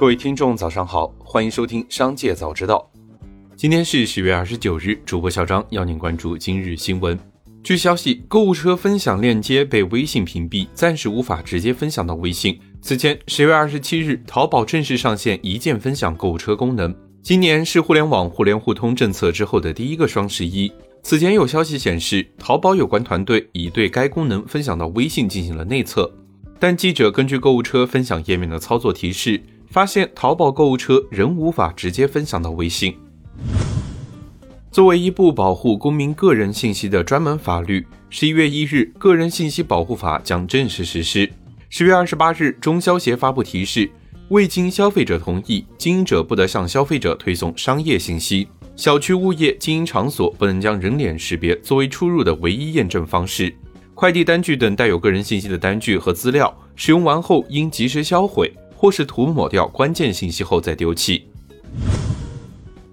各位听众，早上好，欢迎收听《商界早知道》。今天是十月二十九日，主播小张邀您关注今日新闻。据消息，购物车分享链接被微信屏蔽，暂时无法直接分享到微信。此前，十月二十七日，淘宝正式上线一键分享购物车功能。今年是互联网互联互通政策之后的第一个双十一。此前有消息显示，淘宝有关团队已对该功能分享到微信进行了内测，但记者根据购物车分享页面的操作提示。发现淘宝购物车仍无法直接分享到微信。作为一部保护公民个人信息的专门法律，十一月一日，《个人信息保护法》将正式实施。十月二十八日，中消协发布提示：未经消费者同意，经营者不得向消费者推送商业信息。小区物业经营场所不能将人脸识别作为出入的唯一验证方式。快递单据等带有个人信息的单据和资料，使用完后应及时销毁。或是涂抹掉关键信息后再丢弃。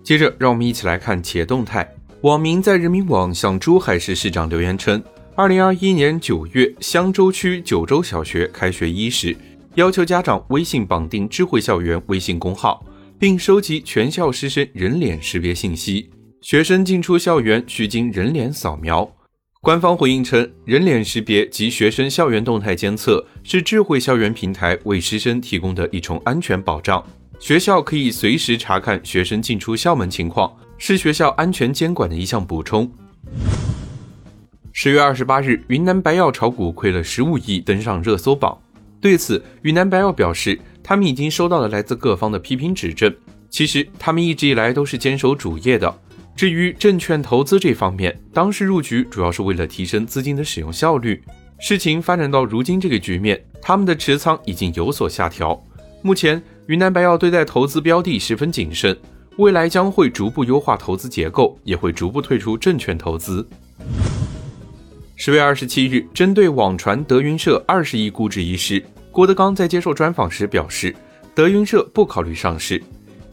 接着，让我们一起来看企业动态。网民在人民网向珠海市市长留言称，二零二一年九月，香洲区九洲小学开学伊始，要求家长微信绑定智慧校园微信公号，并收集全校师生人脸识别信息，学生进出校园需经人脸扫描。官方回应称，人脸识别及学生校园动态监测是智慧校园平台为师生提供的一重安全保障。学校可以随时查看学生进出校门情况，是学校安全监管的一项补充。十月二十八日，云南白药炒股亏了十五亿，登上热搜榜。对此，云南白药表示，他们已经收到了来自各方的批评指正。其实，他们一直以来都是坚守主业的。至于证券投资这方面，当时入局主要是为了提升资金的使用效率。事情发展到如今这个局面，他们的持仓已经有所下调。目前，云南白药对待投资标的十分谨慎，未来将会逐步优化投资结构，也会逐步退出证券投资。十月二十七日，针对网传德云社二十亿估值一事，郭德纲在接受专访时表示，德云社不考虑上市。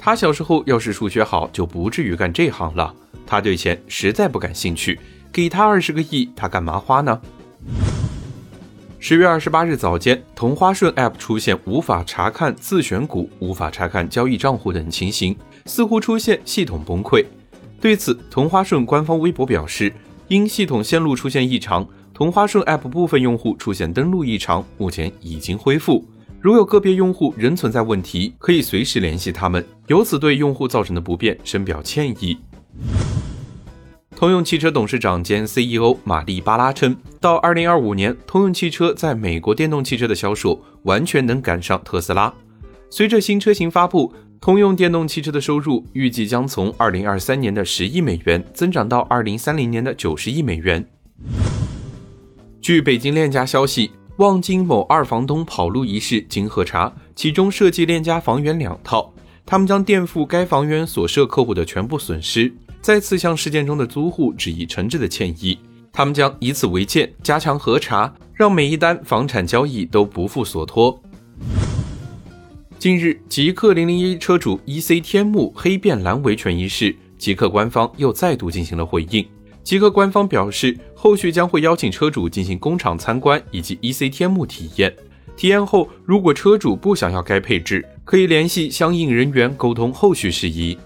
他小时候要是数学好，就不至于干这行了。他对钱实在不感兴趣，给他二十个亿，他干嘛花呢？十月二十八日早间，同花顺 App 出现无法查看自选股、无法查看交易账户等情形，似乎出现系统崩溃。对此，同花顺官方微博表示，因系统线路出现异常，同花顺 App 部分用户出现登录异常，目前已经恢复。如有个别用户仍存在问题，可以随时联系他们。由此对用户造成的不便深表歉意。通用汽车董事长兼 CEO 马利巴拉称，到2025年，通用汽车在美国电动汽车的销售完全能赶上特斯拉。随着新车型发布，通用电动汽车的收入预计将从2023年的十亿美元增长到2030年的九十亿美元。据北京链家消息。望京某二房东跑路一事经核查，其中涉及链家房源两套，他们将垫付该房源所涉客户的全部损失，再次向事件中的租户致以诚挚的歉意。他们将以此为鉴，加强核查，让每一单房产交易都不负所托。近日，极氪零零一车主 E.C. 天幕黑变蓝维权一事，极氪官方又再度进行了回应。极客官方表示，后续将会邀请车主进行工厂参观以及 EC 天幕体验。体验后，如果车主不想要该配置，可以联系相应人员沟通后续事宜。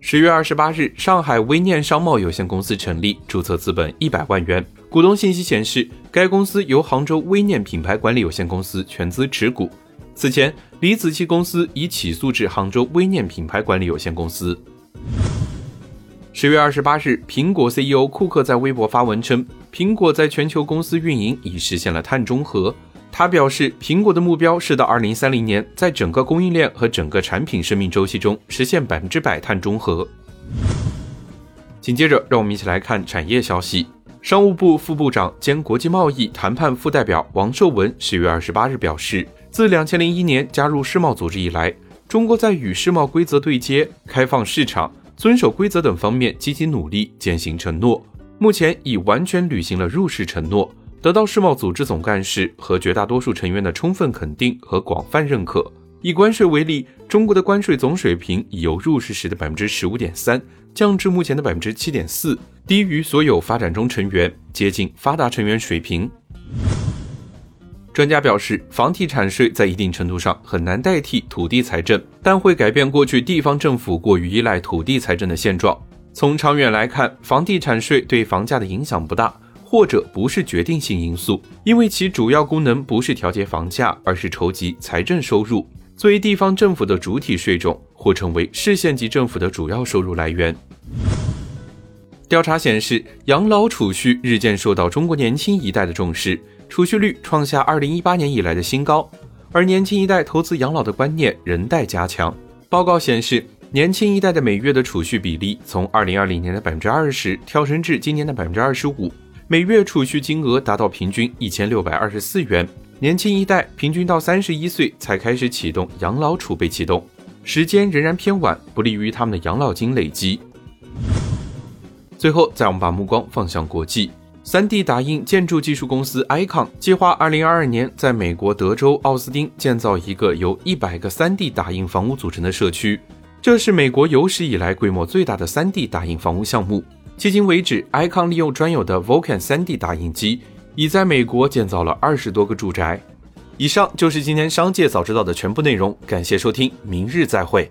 十月二十八日，上海微念商贸有限公司成立，注册资本一百万元。股东信息显示，该公司由杭州微念品牌管理有限公司全资持股。此前，李子柒公司已起诉至杭州微念品牌管理有限公司。十月二十八日，苹果 CEO 库克在微博发文称，苹果在全球公司运营已实现了碳中和。他表示，苹果的目标是到二零三零年，在整个供应链和整个产品生命周期中实现百分之百碳中和。紧接着，让我们一起来看产业消息。商务部副部长兼国际贸易谈判副代表王受文十月二十八日表示，自两千零一年加入世贸组织以来，中国在与世贸规则对接、开放市场。遵守规则等方面积极努力，践行承诺，目前已完全履行了入世承诺，得到世贸组织总干事和绝大多数成员的充分肯定和广泛认可。以关税为例，中国的关税总水平已由入世时的百分之十五点三降至目前的百分之七点四，低于所有发展中成员，接近发达成员水平。专家表示，房地产税在一定程度上很难代替土地财政，但会改变过去地方政府过于依赖土地财政的现状。从长远来看，房地产税对房价的影响不大，或者不是决定性因素，因为其主要功能不是调节房价，而是筹集财政收入。作为地方政府的主体税种，或成为市县级政府的主要收入来源。调查显示，养老储蓄日渐受到中国年轻一代的重视。储蓄率创下二零一八年以来的新高，而年轻一代投资养老的观念仍待加强。报告显示，年轻一代的每月的储蓄比例从二零二零年的百分之二十跳升至今年的百分之二十五，每月储蓄金额达到平均一千六百二十四元。年轻一代平均到三十一岁才开始启动养老储备启动，时间仍然偏晚，不利于他们的养老金累积。最后，再我们把目光放向国际。3D 打印建筑技术公司 Icon 计划2022年在美国德州奥斯汀建造一个由100个 3D 打印房屋组成的社区，这是美国有史以来规模最大的 3D 打印房屋项目。迄今为止，Icon 利用专有的 Vulcan 3D 打印机，已在美国建造了二十多个住宅。以上就是今天商界早知道的全部内容，感谢收听，明日再会。